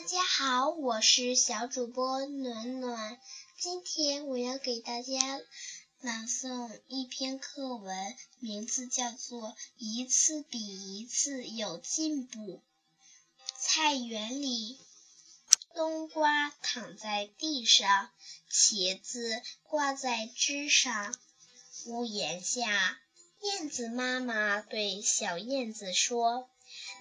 大家好，我是小主播暖暖。今天我要给大家朗诵一篇课文，名字叫做《一次比一次有进步》。菜园里，冬瓜躺在地上，茄子挂在枝上。屋檐下，燕子妈妈对小燕子说：“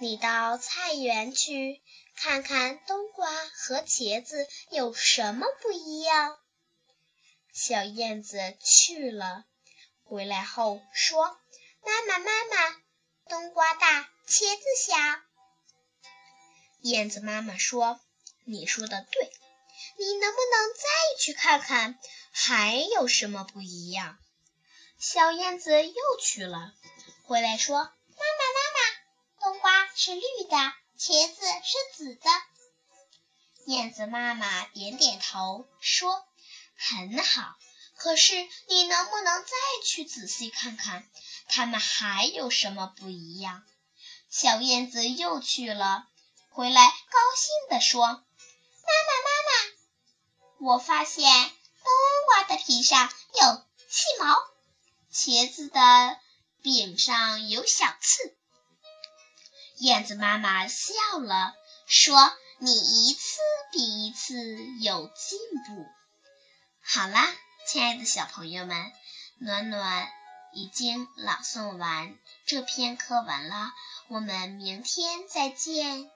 你到菜园去。”看看冬瓜和茄子有什么不一样？小燕子去了，回来后说：“妈妈，妈妈，冬瓜大，茄子小。”燕子妈妈说：“你说的对，你能不能再去看看还有什么不一样？”小燕子又去了，回来说：“妈妈，妈妈，冬瓜是绿的。”茄子是紫的，燕子妈妈点点头说：“很好。可是你能不能再去仔细看看，它们还有什么不一样？”小燕子又去了，回来高兴地说：“妈妈，妈妈，我发现冬瓜的皮上有细毛，茄子的柄上有小刺。”燕子妈妈笑了，说：“你一次比一次有进步。”好啦，亲爱的小朋友们，暖暖已经朗诵完这篇课文了，我们明天再见。